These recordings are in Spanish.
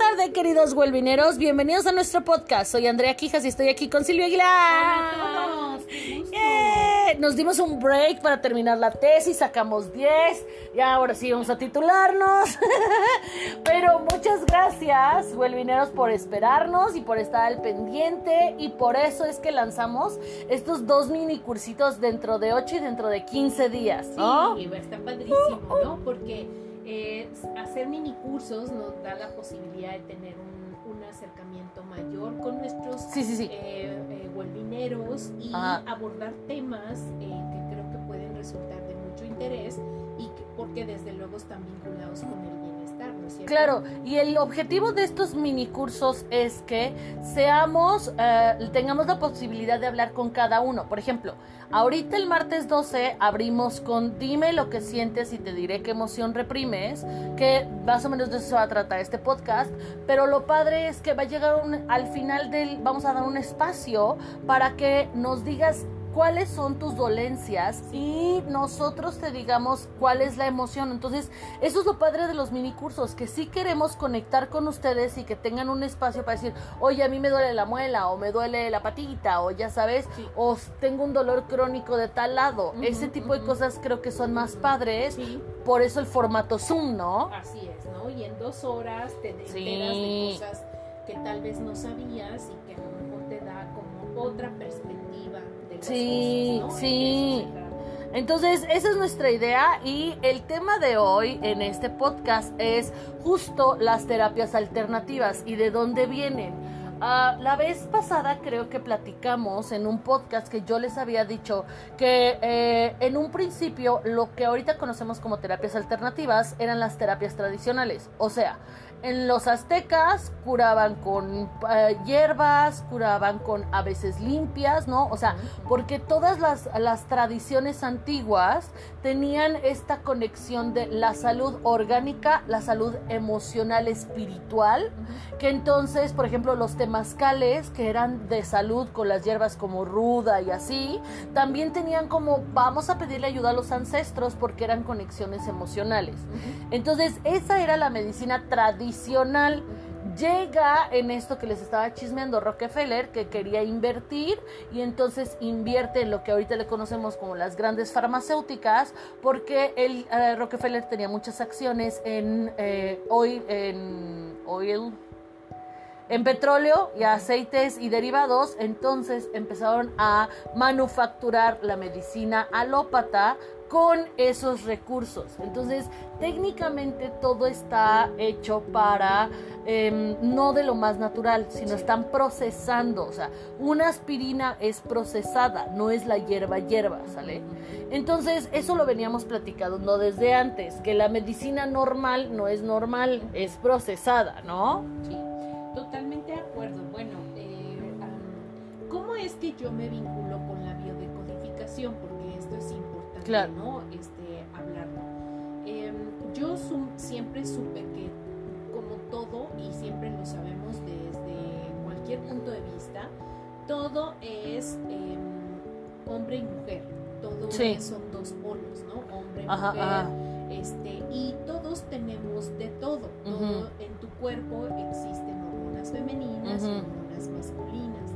tarde, queridos huelvineros. Bienvenidos a nuestro podcast. Soy Andrea Quijas y estoy aquí con Silvia Aguilar. Hola a todos. ¡Eh! Nos dimos un break para terminar la tesis, sacamos 10. Y ahora sí vamos a titularnos. Pero muchas gracias, huelvineros, por esperarnos y por estar al pendiente. Y por eso es que lanzamos estos dos mini cursitos dentro de 8 y dentro de 15 días. ¿no? Sí, está padrísimo, ¿no? Porque eh, hacer mini cursos nos da la posibilidad de tener un, un acercamiento mayor con nuestros Sí, sí, sí. eh, eh, y Ajá. abordar temas eh, que creo que pueden resultar de mucho interés y que- porque desde luego están vinculados con el bienestar, ¿no es Claro, y el objetivo de estos mini cursos es que seamos, eh, tengamos la posibilidad de hablar con cada uno. Por ejemplo, ahorita el martes 12 abrimos con Dime lo que sientes y te diré qué emoción reprimes, que más o menos de eso va a tratar este podcast, pero lo padre es que va a llegar al final del, vamos a dar un espacio para que nos digas cuáles son tus dolencias y nosotros te digamos cuál es la emoción. Entonces, eso es lo padre de los mini cursos, que sí queremos conectar con ustedes y que tengan un espacio para decir, oye, a mí me duele la muela, o me duele la patita, o ya sabes, Sí. o tengo un dolor crónico de tal lado. Ese tipo de cosas creo que son más padres, Sí, por eso el formato Zoom, ¿no? así es, ¿no? Y en dos horas te enteras Sí. de cosas que tal vez no sabías y que a lo mejor te da como otra perspectiva Sí, sí. Entonces, esa es nuestra idea y el tema de hoy en este podcast es justo las terapias alternativas y de dónde vienen. Ah, la vez pasada creo que platicamos en un podcast que yo les había dicho que eh, en un principio lo que ahorita conocemos como terapias alternativas eran las terapias tradicionales. O sea, en los aztecas curaban con eh, hierbas, curaban con a veces limpias, ¿no? O sea, porque todas las, las tradiciones antiguas tenían esta conexión de la salud orgánica, la salud emocional, espiritual, que entonces, por ejemplo, los temazcales, que eran de salud con las hierbas como ruda y así, también tenían como, vamos a pedirle ayuda a los ancestros porque eran conexiones emocionales. Entonces, esa era la medicina tradicional. Llega en esto que les estaba chismeando Rockefeller, que quería invertir y entonces invierte en lo que ahorita le conocemos como las grandes farmacéuticas, porque él, eh, Rockefeller tenía muchas acciones en eh, oil, en oil, en petróleo y aceites y derivados, entonces empezaron a manufacturar la medicina alópata con esos recursos. Entonces, técnicamente todo está hecho para em, no de lo más natural, sino Sí. están procesando. O sea, una aspirina es procesada, no es la hierba hierba, ¿sale? Entonces, eso lo veníamos platicando desde antes, que la medicina normal no es normal, es procesada, ¿no? Sí, totalmente de acuerdo. Bueno, eh, ¿cómo es que yo me vinculo con la biodecodificación? Porque esto es importante, Claro. ¿no? Este, hablarlo. Em, yo siempre supe que, como todo, y siempre lo sabemos desde cualquier punto de vista, todo es em, hombre y mujer. Todo Sí. son dos polos, ¿no? Hombre y Ajá, mujer. ajá. Este, y todos tenemos de todo. Todo en tu cuerpo existen hormonas femeninas y hormonas masculinas.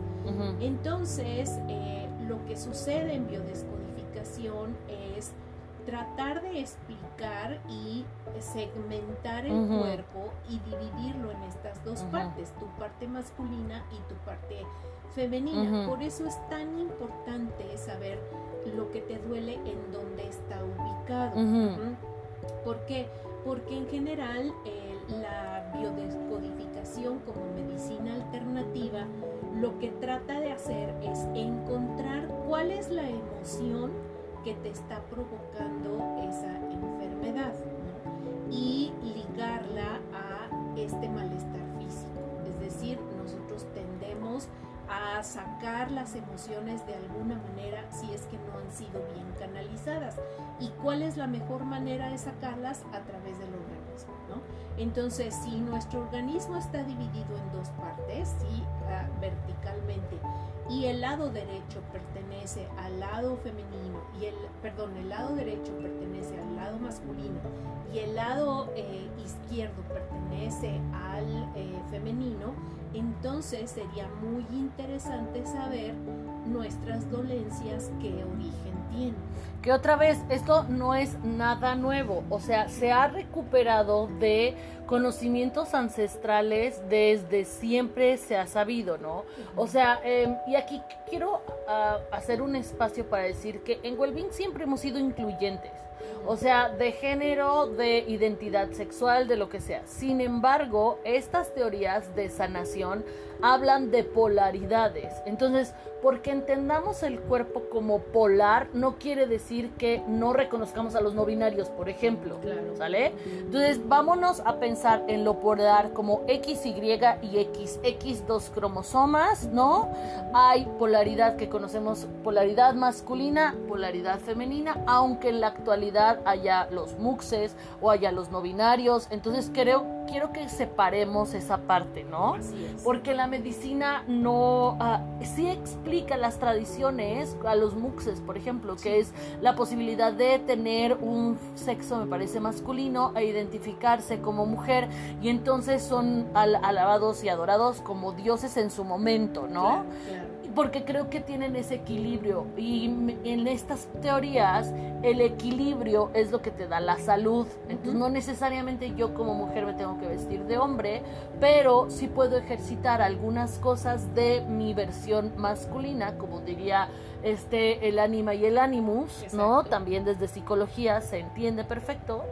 Entonces, eh, lo que sucede en biodescodificación es tratar de explicar y segmentar el cuerpo y dividirlo en estas dos partes, tu parte masculina y tu parte femenina. Por eso es tan importante saber lo que te duele en dónde está ubicado. ¿Por qué? Porque en general eh, la biodescodificación como medicina alternativa lo que trata de hacer es encontrar cuál es la emoción que te está provocando esa enfermedad y ligarla a este malestar físico. Es decir, nosotros tendemos a sacar las emociones de alguna manera si es que no han sido bien canalizadas. ¿Y cuál es la mejor manera de sacarlas? A través del organismo, Entonces, si nuestro organismo está dividido en dos partes, ah, verticalmente, y el lado derecho pertenece al lado femenino y el perdón, el lado derecho pertenece al lado masculino y el lado eh, izquierdo pertenece al eh, femenino, entonces sería muy interesante saber nuestras dolencias qué origen Que otra vez, esto no es nada nuevo, o sea, se ha recuperado de conocimientos ancestrales desde siempre se ha sabido, ¿no? O sea, em, y aquí quiero ah, hacer un espacio para decir que en Wellbeing siempre hemos sido incluyentes. O sea, de género, de identidad sexual, de lo que sea. Sin embargo, estas teorías de sanación hablan de polaridades. Entonces, porque entendamos el cuerpo como polar, no quiere decir que no reconozcamos a los no binarios, por ejemplo. Claro. ¿Sale? Entonces, vámonos a pensar en lo polar como XY y XX, dos cromosomas, ¿no? Hay polaridad que conocemos, polaridad masculina, polaridad femenina, aunque en la actualidad haya los muxes o haya los no binarios. Entonces, creo, quiero que separemos esa parte, ¿no? Así es. Porque la medicina no ah, sí explica las tradiciones a los muxes, por ejemplo, que es la posibilidad de tener un sexo, me parece masculino, e identificarse como mujer, y entonces son al- alabados y adorados como dioses en su momento, ¿no? Claro, claro. Porque creo que tienen ese equilibrio y en estas teorías el equilibrio es lo que te da la salud. Entonces no necesariamente yo como mujer me tengo que vestir de hombre, pero sí puedo ejercitar algunas cosas de mi versión masculina, como diría este el ánima y el animus, ¿no? También desde psicología se entiende perfecto.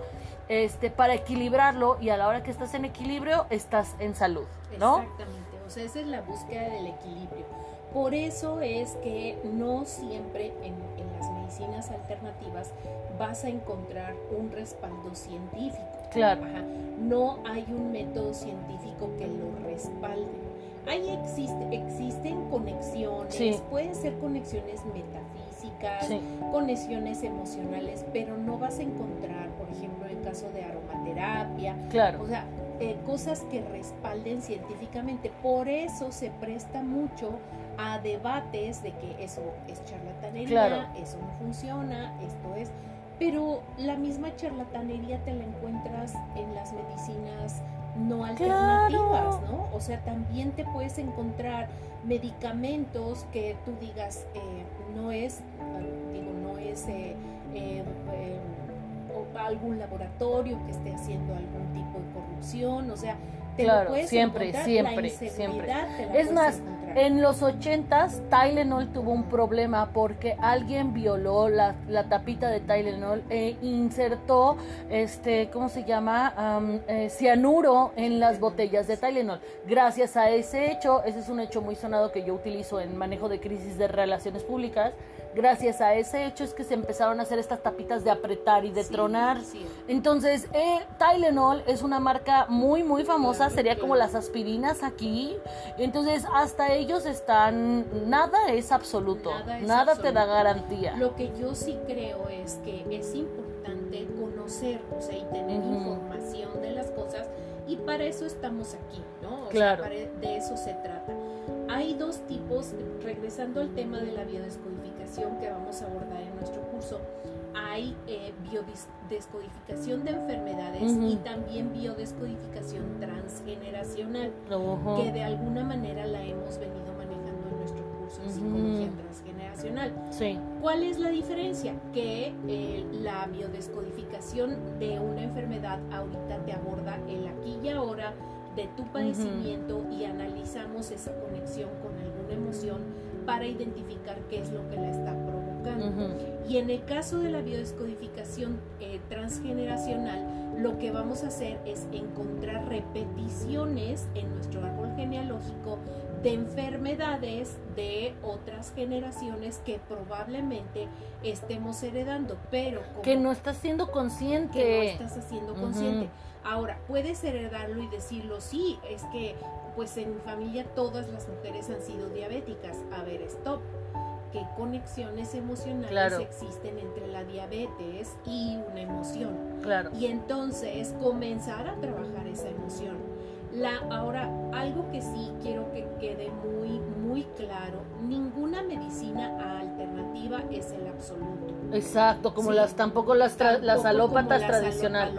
Este, para equilibrarlo y a la hora que estás en equilibrio estás en salud, ¿no? Exactamente, o sea, esa es la búsqueda del equilibrio. Por eso es que no siempre en, en las medicinas alternativas vas a encontrar un respaldo científico. Claro. Ajá. No hay un método científico que lo respalde. Ahí existe, existen conexiones, Sí. pueden ser conexiones metafísicas, Sí. conexiones emocionales, pero no vas a encontrar, por ejemplo, en el caso de aromaterapia, Claro. o sea, eh, cosas que respalden científicamente. Por eso se presta mucho a debates de que eso es charlatanería, Claro. eso no funciona, esto es. Pero la misma charlatanería te la encuentras en las medicinas no alternativas, Claro. ¿no? O sea, también te puedes encontrar medicamentos que tú digas, eh, no es, digo, no es eh, eh, o algún laboratorio que esté haciendo algún tipo de corrupción, o sea, te Claro, lo puedes siempre, encontrar, siempre, la inseguridad te la Es puedes más, encontrar. En los ochentas, Tylenol tuvo un problema porque alguien violó la, tapita de Tylenol e insertó, este, ¿cómo se llama? Am, eh, cianuro en las botellas de Tylenol. Gracias a ese hecho, ese es un hecho muy sonado que yo utilizo en manejo de crisis de relaciones públicas. Gracias a ese hecho es que se empezaron a hacer estas tapitas de apretar y de Sí, tronar. sí. Entonces, eh, Tylenol es una marca muy, muy famosa, Claro, sería como las aspirinas aquí. Entonces, hasta ellos están, nada es absoluto, Nada nada, es te da garantía. Lo que yo sí creo es que es importante conocer, o sea, y tener información de las cosas, y para eso estamos aquí, ¿no? O Claro. sea, para- de eso se trata. Hay dos tipos, regresando al tema de la biodescodificación que vamos a abordar en nuestro curso, hay eh, biodescodificación de enfermedades y también biodescodificación transgeneracional que de alguna manera la hemos venido manejando en nuestro curso de psicología transgeneracional. Sí, ¿Cuál es la diferencia? Que eh, la biodescodificación de una enfermedad ahorita te aborda el aquí y ahora de tu padecimiento y analizamos esa conexión con alguna emoción para identificar qué es lo que la está provocando. Y en el caso de la biodescodificación eh, transgeneracional, lo que vamos a hacer es encontrar repeticiones en nuestro árbol genealógico de enfermedades de otras generaciones que probablemente estemos heredando, pero como que no estás siendo consciente. que no estás haciendo consciente. Ahora, puedes heredarlo y decirlo, sí, es que pues en mi familia todas las mujeres han sido diabéticas. A ver, stop. ¿Qué conexiones emocionales Claro. existen entre la diabetes y una emoción? Claro. Y entonces comenzar a trabajar esa emoción. La, ahora, algo que sí quiero que quede muy, muy claro, ninguna medicina alternativa es el absoluto. Exacto, como las tampoco las, las alópatas tradicionales.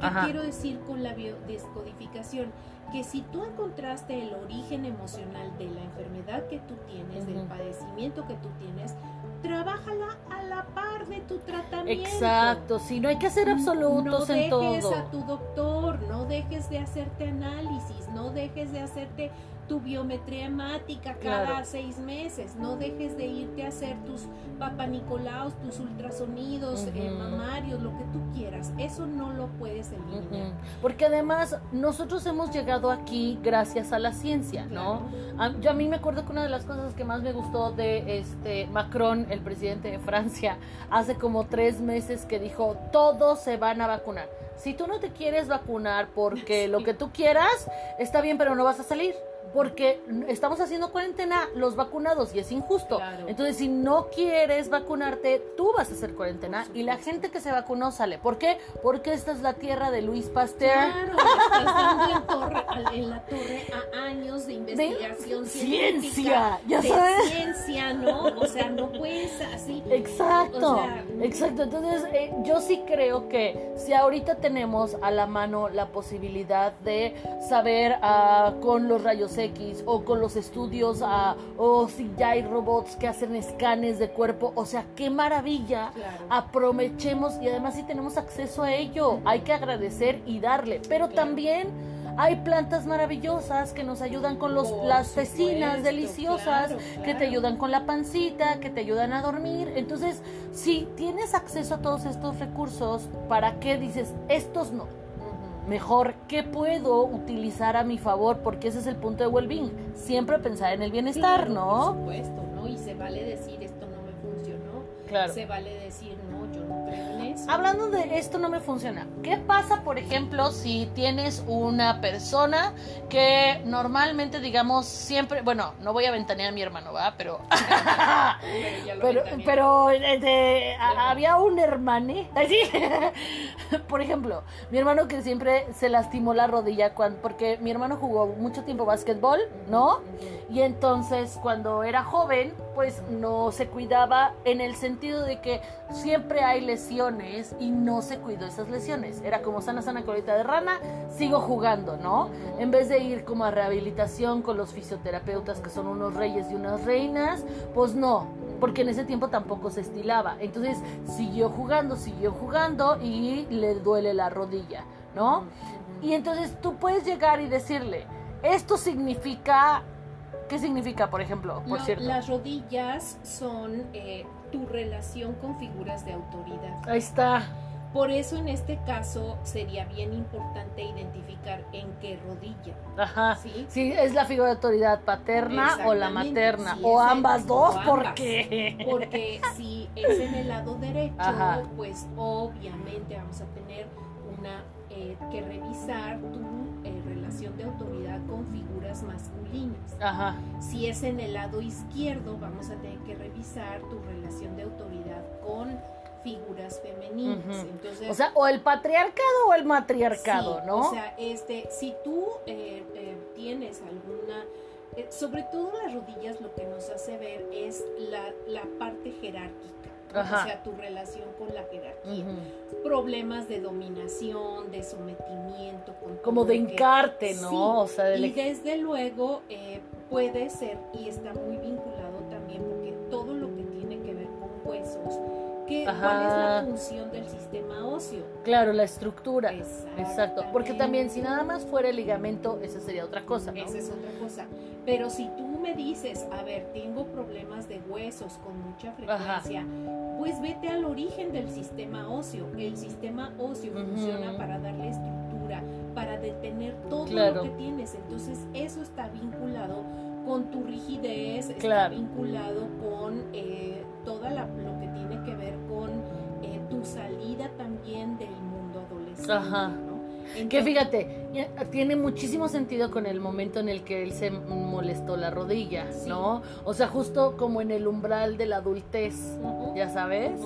¿Qué quiero decir con la biodescodificación? Que si tú encontraste el origen emocional de la enfermedad que tú tienes, del padecimiento que tú tienes, trabájala a la par de tu tratamiento. Exacto, si no hay que hacer absolutos en todo. No dejes a tu doctor, no dejes de hacerte análisis, no dejes de hacerte tu biometría hemática cada seis meses. No dejes de irte a hacer tus papanicolaos, tus ultrasonidos, eh, mamarios, lo que tú quieras. Eso no lo puedes eliminar. Porque además nosotros hemos llegado aquí gracias a la ciencia, ¿no? yo a mí me acuerdo que una de las cosas que más me gustó de este Macron, el presidente de Francia, hace como tres meses que dijo, todos se van a vacunar. Si tú no te quieres vacunar porque lo que tú quieras, está bien, pero no vas a salir porque estamos haciendo cuarentena los vacunados y es injusto. Entonces, si no quieres vacunarte, tú vas a hacer cuarentena y la gente que se vacunó sale. ¿Por qué? Porque esta es la tierra de Luis Pasteur. Claro, estás en, la torre a años de investigación de ciencia, ya sabes. ciencia, ¿no? O sea, no puedes así. Exacto, exacto. Entonces, eh, yo sí creo que si ahorita tenemos a la mano la posibilidad de saber uh, con los rayos X o con los estudios o si ya hay robots que hacen escanes de cuerpo, o sea, qué maravilla. Aprovechemos y además si tenemos acceso a ello, hay que agradecer y darle, pero también hay plantas maravillosas que nos ayudan con los, las vecinas deliciosas, que te ayudan con la pancita, que te ayudan a dormir. Entonces, si tienes acceso a todos estos recursos, ¿para qué dices estos no? Mejor qué puedo utilizar a mi favor, porque ese es el punto de well-being, siempre pensar en el bienestar, ¿no? Por supuesto, ¿no? Y se vale decir esto no me funcionó, claro. se vale decir no, yo no creo en eso. Hablando de esto no me funciona, ¿qué pasa, por ejemplo, si tienes una persona que normalmente, digamos, siempre, bueno, no voy a ventanear a mi hermano, ¿va? Pero, pero, pero, este, había un hermano, ¿sí? por ejemplo, mi hermano que siempre se lastimó la rodilla cuando, porque mi hermano jugó mucho tiempo básquetbol, ¿no? Y entonces cuando era joven, pues no se cuidaba en el sentido de que siempre hay lesiones y no se cuidó esas lesiones. Era como sana, sana colita de rana, sigo jugando, ¿no? En vez de ir como a rehabilitación con los fisioterapeutas que son unos reyes y unas reinas, pues no, porque en ese tiempo tampoco se estilaba. Entonces siguió jugando, siguió jugando y le duele la rodilla, ¿no? Y entonces tú puedes llegar y decirle, esto significa, ¿qué significa, por ejemplo? Por cierto. Las rodillas son eh, tu relación con figuras de autoridad. Ahí está. Por eso en este caso sería bien importante identificar en qué rodilla. Ajá. Sí, sí es la figura de autoridad paterna o la materna o ambas dos, ¿por qué? Porque si es en el lado derecho, pues obviamente vamos a tener una eh, que revisar tu eh, relación de autoridad con figuras masculinas. Ajá. Si es en el lado izquierdo, vamos a tener que revisar tu relación de autoridad con figuras femeninas. Entonces, o sea, o el patriarcado o el matriarcado, ¿no? O sea, este, si tú eh, tienes alguna, sobre todo las rodillas, lo que nos hace ver es la, la parte jerárquica. O sea, tu relación con la jerarquía. Problemas de dominación, de sometimiento. Como de encarte, ¿no? O sea, Y desde luego puede ser, y está muy vinculado también, porque todo lo que tiene que ver con huesos, ¿Cuál es la función del sistema óseo? Claro, la estructura. Exacto. Porque también si nada más fuera el ligamento, esa sería otra cosa. Esa es otra cosa. Pero si tú me dices, a ver, tengo problemas de huesos con mucha frecuencia, pues vete al origen del sistema óseo. El sistema óseo funciona para darle estructura, para detener todo lo que tienes. Entonces eso está vinculado con tu rigidez, está vinculado con eh, toda la, lo que tiene que ver con eh, tu salida también del mundo adolescente. Ajá. que fíjate, tiene muchísimo sentido con el momento en el que él se molestó la rodilla, ¿no? O sea, justo como en el umbral de la adultez, ya sabes.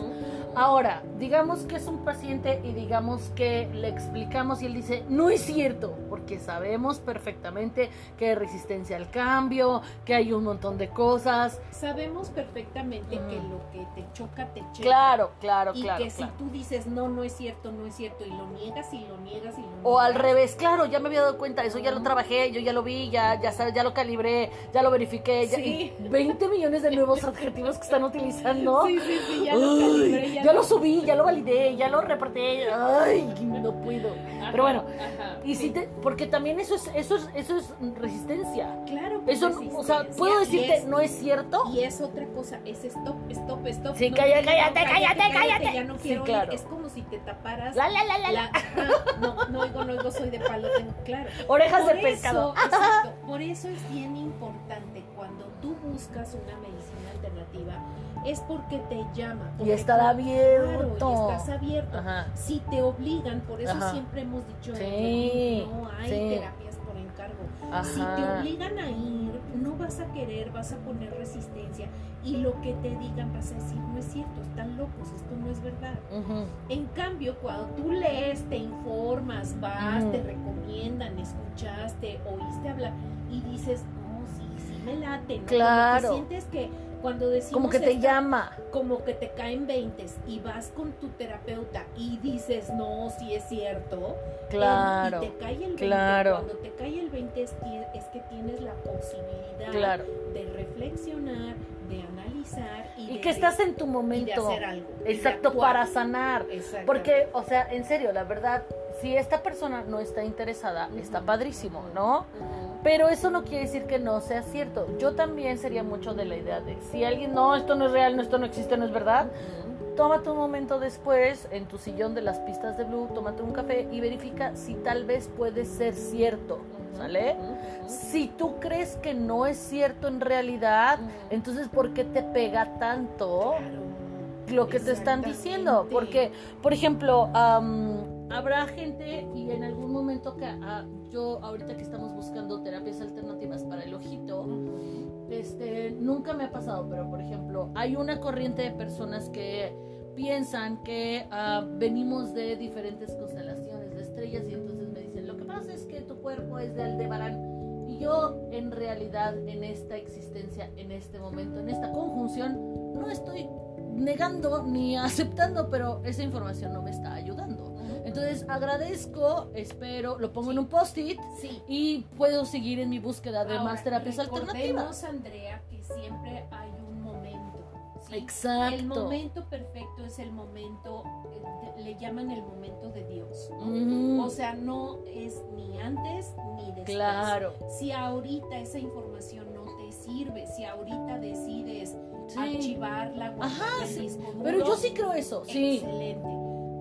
Ahora, digamos que es un paciente y digamos que le explicamos y él dice, no es cierto, porque sabemos perfectamente que hay resistencia al cambio, que hay un montón de cosas. Sabemos perfectamente que lo que te choca, te checa. Claro, claro, Y claro. que si tú dices, no, no es cierto, no es cierto, y lo niegas y lo niegas y lo O al niegas, revés, claro, ya me había dado cuenta, eso ya lo trabajé, yo ya lo vi, ya, ya sabes, ya lo calibré, ya lo verifiqué, ya, Sí. y 20 millones de nuevos adjetivos que están utilizando. Sí, sí, sí, ya lo Ay, calibré, ya lo subí, ya lo validé, ya lo reporté. Ay, no puedo. Ajá, Pero bueno, ajá, y sí. si te, porque también eso es, eso es, eso es resistencia. Claro, Eso, es o sea, puedo decirte, es- no es cierto. Y es otra cosa, es stop, stop, stop. Sí, no, cállate, no, cállate, cállate. Ya no quiero claro. Es como si te taparas. La, la, la, la, la. la- ajá, no, no oigo, no oigo, soy de palo, tengo claro. Orejas Por de pescado. exacto, por eso es bien importante cuando tú buscas una medicina alternativa, es porque te llama. Y estar abierto. Claro, y estás abierto. Ajá. Si te obligan, por eso Ajá. siempre hemos dicho, Sí, no hay sí. terapias por encargo. Ajá. Si te obligan a ir, no vas a querer, vas a poner resistencia y lo que te digan vas a decir, no es cierto, están locos, esto no es verdad. En cambio, cuando tú lees, te informas, vas, te recomiendan, escuchaste, oíste hablar y dices, no, sí, sí me late, ¿no? Claro. Sientes que cuando decimos Como que te esta- llama. como que te caen veintes y vas con tu terapeuta y dices, no, sí es cierto. Claro. Y te cae el 20. claro. Cuando te cae el 20 es, que tienes la posibilidad Claro. de reflexionar, de analizar y, Y de, que estás en tu y de momento. hacer algo. y Exacto, para sanar. Porque, o sea, en serio, la verdad, si esta persona no está interesada, está padrísimo, ¿no? Ujú. Pero eso no quiere decir que no sea cierto. Yo también sería mucho de la idea de si alguien, no, esto no es real, no, esto no existe, no es verdad, tómate un momento después en tu sillón de las pistas de Blue, tómate un café y verifica si tal vez puede ser cierto, ¿sale? Si tú crees que no es cierto en realidad, entonces ¿por qué te pega tanto? Claro. lo que te están diciendo. Porque, por ejemplo, habrá gente y en algún momento que ah, yo, ahorita que estamos buscando terapias alternativas para el ojito, este, nunca me ha pasado, pero por ejemplo, hay una corriente de personas que piensan que ah, venimos de diferentes constelaciones de estrellas y entonces me dicen, lo que pasa es que tu cuerpo es de Aldebarán. Y yo en realidad en esta existencia, en este momento, en esta conjunción, no estoy negando ni aceptando, pero esa información no me está ayudando. Entonces agradezco, espero, lo pongo en un post-it Sí. y puedo seguir en mi búsqueda de Ahora, más terapias alternativas. Andrea, que siempre hay un momento. ¿sí? Exacto. El momento perfecto es el momento, eh, le llaman el momento de Dios. ¿no? Ujú. O sea, no es ni antes ni después. claro. Si ahorita esa información no te sirve, si ahorita decides Sí. archivarla, Ajá, sí. disco duro, Pero yo sí creo eso, sí. Excelente.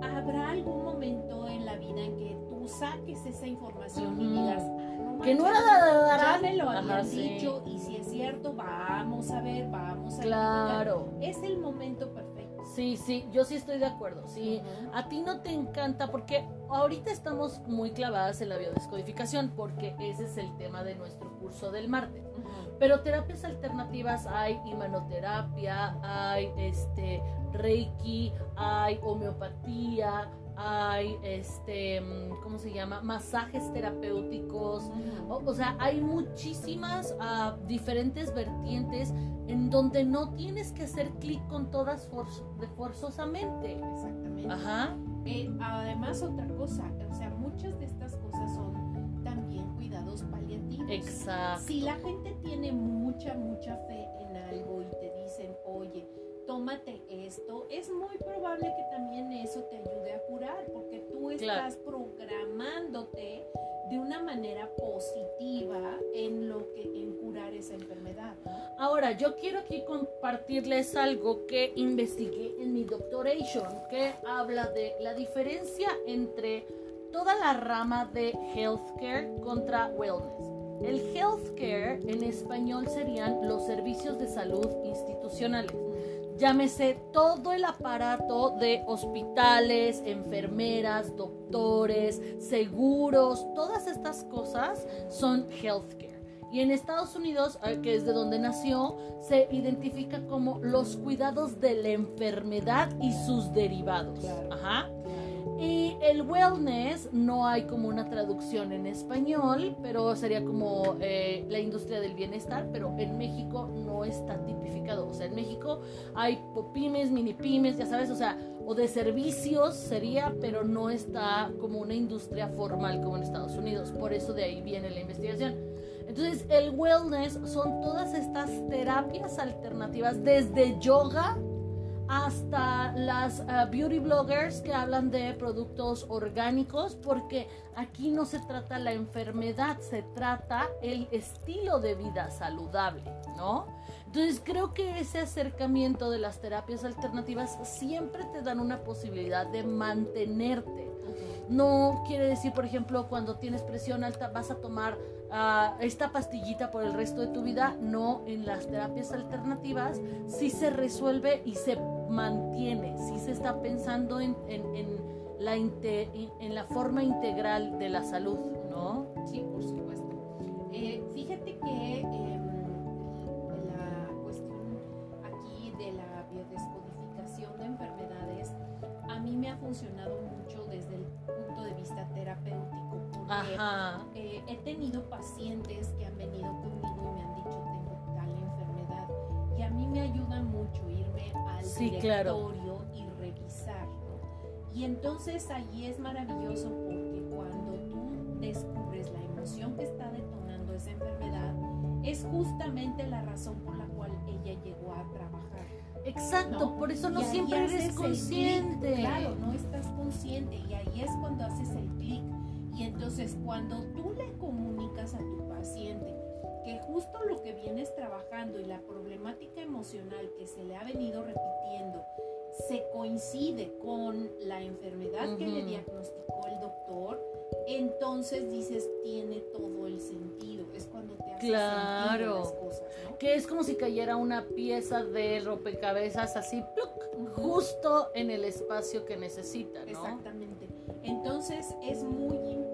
¿Habrá algún momento en la vida en que tú saques esa información y Ujú. digas, ah, no Que no era ya me lo Ajá, habían sí. dicho y si es cierto, vamos a ver, vamos a Claro. investigar. Es el momento perfecto. Sí, sí, yo sí estoy de acuerdo. Sí, Ujú. a ti no te encanta porque ahorita estamos muy clavadas en la biodescodificación porque ese es el tema de nuestro curso del martes. Pero terapias alternativas hay imanoterapia, hay este reiki, hay homeopatía, hay este ¿cómo se llama? masajes terapéuticos. O, o sea, hay muchísimas ah, diferentes vertientes en donde no tienes que hacer clic con todas de forzosamente. Exactamente. Ajá. Eh, además, otra cosa, o sea, muchas de estas cosas son también cuidados paliativos. Exacto. Si la gente tiene mucha, mucha fe en algo y te dicen, oye, tómate esto, es muy probable que también eso te ayude a curar, porque tú Claro. estás programándote de una manera positiva en lo que en curar esa enfermedad. ¿no? Ahora, yo quiero aquí compartirles algo que investigué en mi doctoration, que habla de la diferencia entre toda la rama de healthcare contra wellness. El healthcare en español serían los servicios de salud institucionales. Llámese todo el aparato de hospitales, enfermeras, doctores, seguros, todas estas cosas son healthcare. Y en Estados Unidos, eh, que es de donde nació, se identifica como los cuidados de la enfermedad y sus derivados. Ajá. Y el wellness no hay como una traducción en español, pero sería como eh, la industria del bienestar, pero en México no está tipificado. O sea, en México hay pymes, mini pymes, ya sabes, o sea, o de servicios sería, pero no está como una industria formal como en Estados Unidos. Por eso de ahí viene la investigación. Entonces, el wellness son todas estas terapias alternativas, desde yoga hasta las eh, beauty bloggers que hablan de productos orgánicos, porque aquí no se trata la enfermedad, se trata el estilo de vida saludable, ¿no? Entonces creo que ese acercamiento de las terapias alternativas siempre te dan una posibilidad de mantenerte. No quiere decir, por ejemplo, cuando tienes presión alta vas a tomar uh, esta pastillita por el resto de tu vida. No, en las terapias alternativas sí se resuelve y se mantiene, sí se está pensando en, en, en la, en la forma integral de la salud, ¿no? Sí, por supuesto. Eh, fíjate que em, la cuestión aquí de la biodescodificación de enfermedades a mí me ha funcionado mucho desde el punto de vista terapéutico. Porque eh, he tenido pacientes que han venido conmigo y me me ayuda mucho irme al directorio y revisar. Y entonces allí es maravilloso porque cuando tú descubres la emoción que está detonando esa enfermedad, es justamente la razón por la cual ella llegó a trabajar. Exacto, por eso no siempre eres consciente. claro, no estás consciente y ahí es cuando haces el clic. Y entonces cuando tú le comunicas a tu paciente que justo lo que vienes trabajando y la problemática emocional que se le ha venido repitiendo se coincide con la enfermedad que le diagnosticó el doctor, entonces dices, tiene todo el sentido. Es cuando te hace claro. las cosas, Que es como si cayera una pieza de rompecabezas así, justo en el espacio que necesita, ¿no? Exactamente. Entonces es muy importante.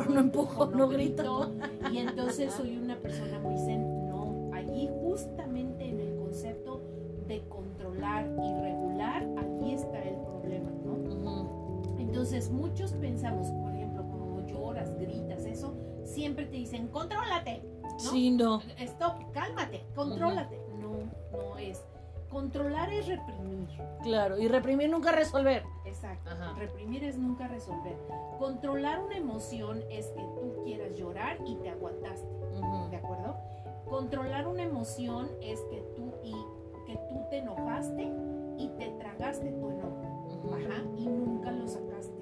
No corro, no empujo, no, grito. Y entonces soy una persona muy zen. No, allí justamente en el concepto de controlar y regular, allí está el problema, ¿no? Entonces muchos pensamos, por ejemplo, cuando lloras, gritas, eso, siempre te dicen, contrólate, Sí, no. Stop, cálmate, contrólate. No, no es. Controlar es reprimir. Claro, y reprimir nunca resolver. Exacto. Reprimir es nunca resolver. Controlar una emoción es que tú quieras llorar y te aguantaste. ¿De acuerdo? Controlar una emoción es que tú y que tú te enojaste y te tragaste tu enojo. Ajá. Y nunca lo sacaste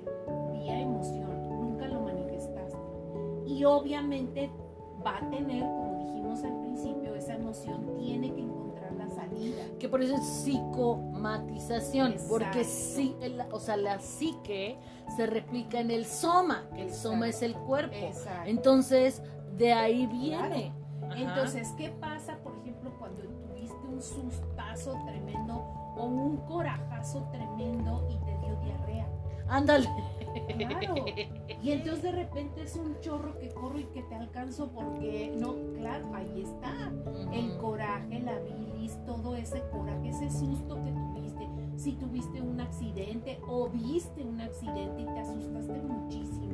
vía emoción, nunca lo manifestaste. Y obviamente va a tener, como dijimos al principio, esa emoción tiene que. Que por eso es psicomatización, porque sí, o sea, la psique se replica en el soma, que el soma es el cuerpo. Entonces, de ahí viene. Entonces, ¿qué pasa, por ejemplo, cuando tuviste un sustazo tremendo o un corajazo tremendo y te dio diarrea? Ándale. Claro. Y entonces de repente es un chorro que corro y que te alcanzo porque no, claro, ahí está. El coraje, la bilis, todo ese coraje, ese susto que tuviste. Si tuviste un accidente o viste un accidente y te asustaste muchísimo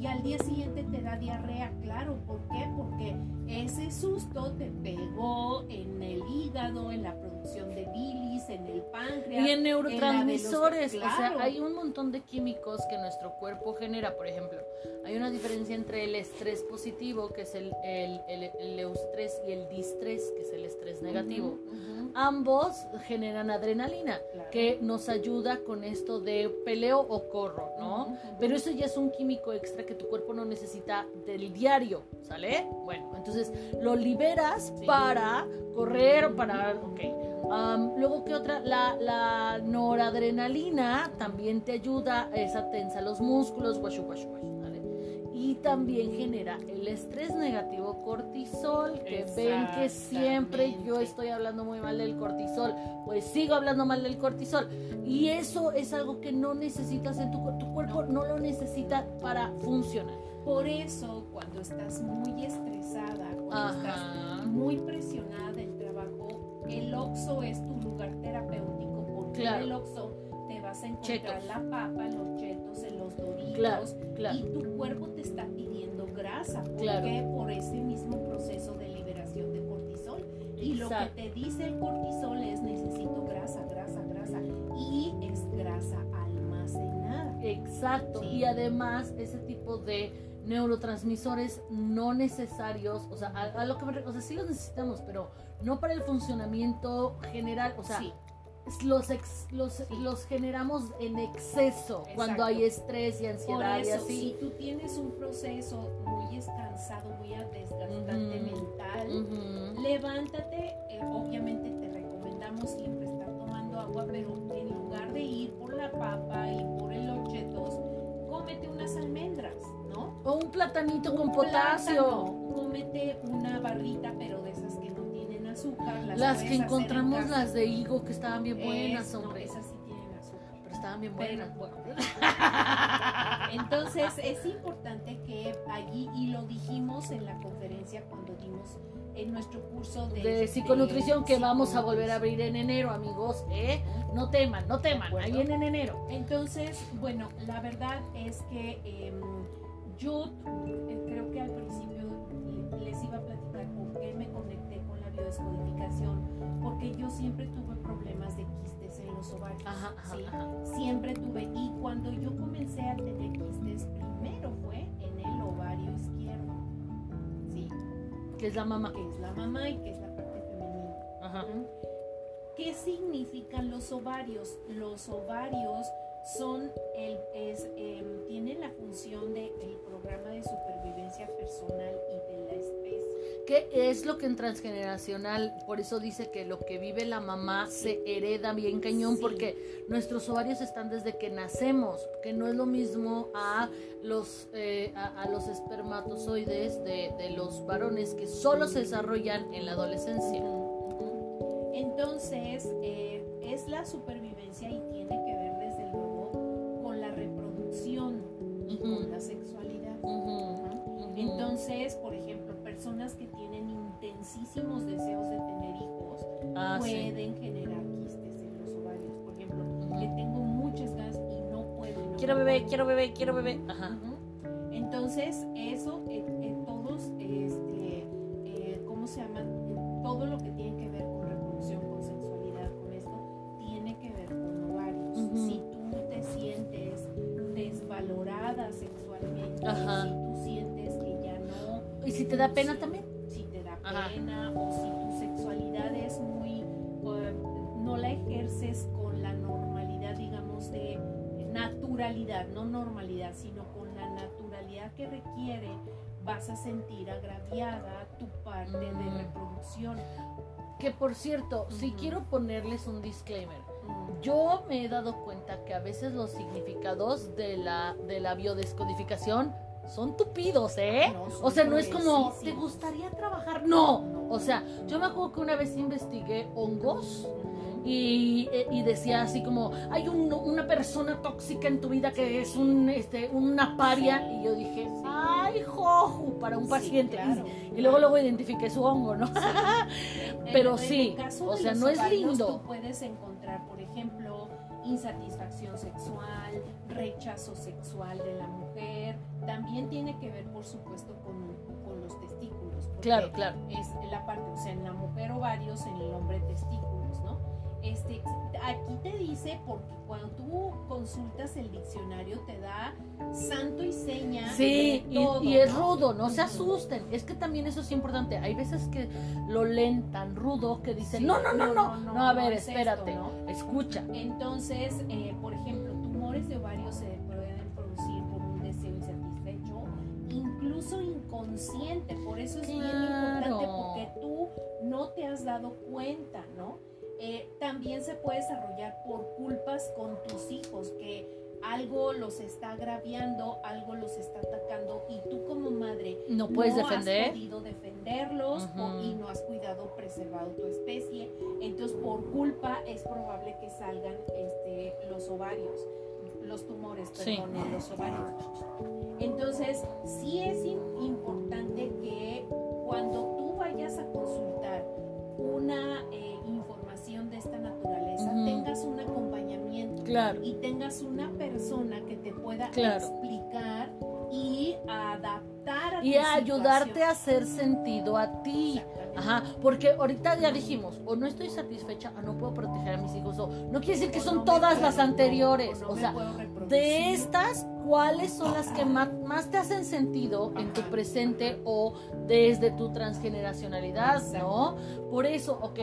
y al día siguiente te da diarrea, claro, ¿por qué? Porque ese susto te pegó en el hígado, en la producción de bilis, en el páncreas. Y en neurotransmisores, o sea, hay un montón de químicos que nuestro cuerpo genera, por ejemplo. hay una diferencia entre el estrés positivo, que es el, el, el, eustrés, y el distrés, que es el estrés negativo. Ambos generan adrenalina, que nos ayuda con esto de peleo o corro, ¿no? Pero eso ya es un químico extra que tu cuerpo no necesita del diario, ¿sale? Bueno, entonces lo liberas para correr, para... Ok. Luego, ¿qué otra? La, la, noradrenalina también te ayuda, esa tensa los músculos, guashu, guashu, ¿vale? Y también genera el estrés negativo cortisol, que ven que siempre yo estoy hablando muy mal del cortisol, pues sigo hablando mal del cortisol. Y eso es algo que no necesitas en tu, tu cuerpo, no lo necesita para funcionar. Por eso, cuando estás muy estresada, cuando estás muy presionada el OXO es tu lugar terapéutico, porque en el OXO te vas a encontrar la papa, los chetos, los doritos, y tu cuerpo te está pidiendo grasa. ¿Por qué? Por ese mismo proceso de liberación de cortisol. Y lo que te dice el cortisol es necesito grasa, grasa, grasa. Y es grasa almacenada. Exacto. Y además ese tipo de neurotransmisores no necesarios, o sea, a, lo que me, o sea, sí los necesitamos, pero no para el funcionamiento general, o sea, los, los, los generamos en exceso cuando hay estrés y ansiedad y así. Si tú tienes un proceso muy descansado, muy desgastante mental, levántate, eh, obviamente te recomendamos siempre estar tomando agua, pero en lugar de ir por la papa y un platanito con potasio. Cómete una barrita, pero de esas que no tienen azúcar. Las, que encontramos, las de higo, que estaban bien buenas, hombre. esas sí tienen azúcar. Pero estaban bien buenas. Entonces, es importante que allí, y lo dijimos en la conferencia cuando dimos en nuestro curso de, de psiconutrición que vamos a volver a abrir en enero, amigos. ¿eh? No teman, no teman, ahí viene en enero. Entonces, bueno, la verdad es que eh, yo eh, creo que al principio les iba a platicar por qué me conecté con la biodescodificación, porque yo siempre tuve problemas de quistes en los ovarios. ¿sí? Siempre tuve. Y cuando yo comencé a tener quistes, primero fue en el ovario izquierdo. ¿sí? Que es la mamá. Que es la mamá y que es la parte femenina. Ajá. ¿Qué significan los ovarios? Los ovarios son el, es, em, tienen la función del el programa de supervivencia personal y de la especie. ¿Qué es lo que en transgeneracional, por eso dice que lo que vive la mamá se hereda bien cañón, porque nuestros ovarios están desde que nacemos, que no es lo mismo a los, eh, a, los espermatozoides de, de los varones que solo se desarrollan en la adolescencia. Entonces, eh, es la supervivencia y intensísimos deseos de tener hijos ah, pueden generar quistes en los ovarios. Por ejemplo, que tengo muchas ganas y no puedo. quiero bebé, quiero bebé, quiero bebé. Entonces, eso, en todos, este, eh, ¿cómo se llama? todo lo que tiene que ver con reproducción, con sexualidad, con esto, tiene que ver con ovarios. Si tú te sientes valorada sexualmente, si tú sientes que ya no... ¿Y si te da pena también? O si tu sexualidad es muy... no la ejerces con la normalidad, digamos, de naturalidad, no normalidad, sino con la naturalidad que requiere, vas a sentir agraviada tu parte de mm. reproducción. Que por cierto, si quiero ponerles un disclaimer, yo me he dado cuenta que a veces los significados de la, de la biodescodificación son tupidos, ¿eh? o sea, no es como, ¿te gustaría trabajar? No. O sea, yo me acuerdo que una vez investigué hongos y, eh, y, decía así como, hay una persona tóxica en tu vida que es un, este, una paria. Y yo dije, ay, joju, para un paciente. Y, luego luego identifiqué su hongo, ¿no? Pero sí, o sea, no es lindo. Tú puedes encontrar, por ejemplo, insatisfacción sexual, rechazo sexual de la mujer. También tiene que ver, por supuesto, con, con los testículos. Claro, claro. Es la parte, o sea, en la mujer ovarios, en el hombre testículos. Este, aquí te dice, porque cuando tú consultas el diccionario te da santo y seña. Sí, de todo, y es ¿no? rudo, no se asusten. Es que también eso es importante. Hay veces que lo leen tan rudo que dicen, Sí, no, no, no, no, no, no, no, a ver, es esto, espérate, ¿no? escucha. Entonces, eh, por ejemplo, tumores de ovarios se pueden producir por un deseo insatisfecho, incluso inconsciente. Por eso es bien Claro. importante porque tú no te has dado cuenta, ¿no? Eh, también se puede desarrollar por culpas con tus hijos, que algo los está agraviando, algo los está atacando y tú como madre No puedes no defender. has podido defenderlos o- y no has cuidado, preservado tu especie. Entonces, por culpa es probable que salgan este, los ovarios, los tumores, Sí. perdón, en los ovarios. Entonces, sí es im- importante que cuando tú vayas a consultar una eh, esta naturaleza, tengas un acompañamiento Claro. y tengas una persona que te pueda Claro. explicar y adaptar a Y tu a ayudarte a hacer sentido a ti. Ajá, porque ahorita ya dijimos, o no estoy satisfecha, o no puedo proteger a mis hijos, o no quiere decir que O son no todas puedo- las anteriores. no O sea, de estas, ¿cuáles son las que más, más te hacen sentido en tu presente o desde tu transgeneracionalidad, ¿no? Por eso, ok,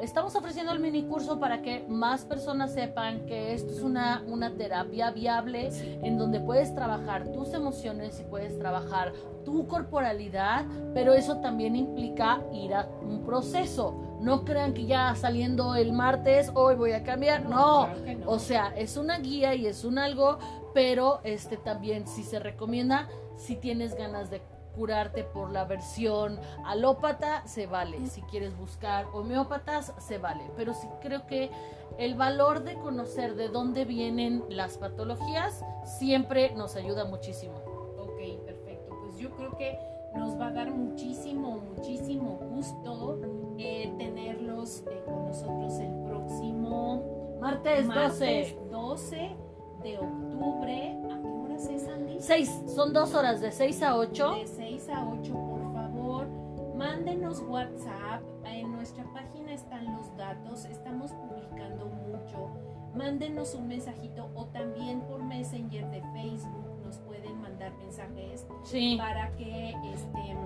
estamos ofreciendo el mini curso para que más personas sepan que esto es una, una terapia viable en donde puedes trabajar tus emociones y puedes trabajar tu corporalidad, pero eso también implica ir a un proceso. No crean que ya saliendo el martes hoy voy a cambiar, no. claro que no. O sea, es una guía y es un algo, pero este también sí se recomienda si tienes ganas de curarte por la versión alópata, se vale. Si quieres buscar homeópatas, se vale. Pero sí creo que el valor de conocer de dónde vienen las patologías siempre nos ayuda muchísimo. Ok, perfecto. Pues yo creo que nos va a dar muchísimo, muchísimo gusto eh, tenerlos eh, con nosotros el próximo Martes 12. martes 12 de octubre. ¿A qué horas es, Andy? 6, son dos horas, de 6 a 8. De 6 a 8, por favor, mándenos WhatsApp. En nuestra página están los datos. Estamos publicando mucho. Mándenos un mensajito o también por Messenger de Facebook nos pueden mandar mensajes Sí. para que, este,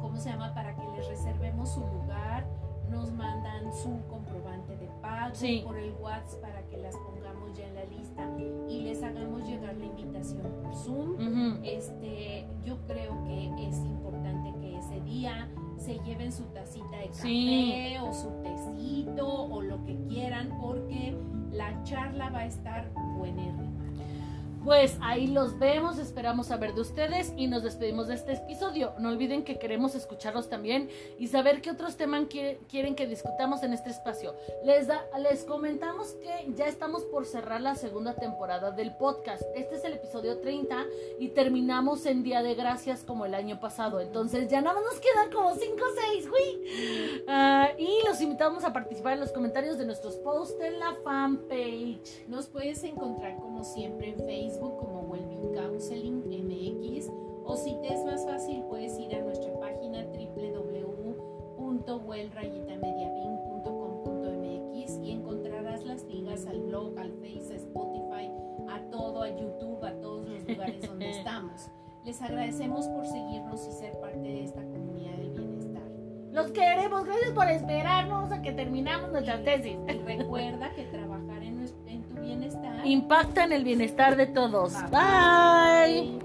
¿cómo se llama? Para que les reservemos su lugar. Nos mandan su comprobante de pago Sí. por el WhatsApp para que las pongamos ya en la lista y les hagamos llegar la invitación por Zoom. Este, yo creo que es importante que ese día se lleven su tacita de café Sí. o su tecito o lo que quieran porque la charla va a estar buenérrima. Pues ahí los vemos, esperamos saber de ustedes y nos despedimos de este episodio. No olviden que queremos escucharlos también y saber qué otros temas quiere- quieren que discutamos en este espacio. Les, les comentamos que ya estamos por cerrar la segunda temporada del podcast. Este es el episodio 30 y terminamos en Día de Gracias como el año pasado. Entonces ya nada más nos quedan como 5 o 6, güey. Ah, y los invitamos a participar en los comentarios de nuestros posts en la fanpage. Nos puedes encontrar como siempre en Facebook como Wellbeing Counseling MX o si te es más fácil puedes ir a nuestra página www.wellrayitaMediaBing.com.mx y encontrarás las ligas al blog, al Face, a Spotify, a todo, a YouTube, a todos los lugares donde estamos. Les agradecemos por seguirnos y ser parte de esta comunidad del bienestar. Los queremos, gracias por esperarnos a que terminamos nuestra tesis. Y recuerda que Impacta en el bienestar de todos. Bye.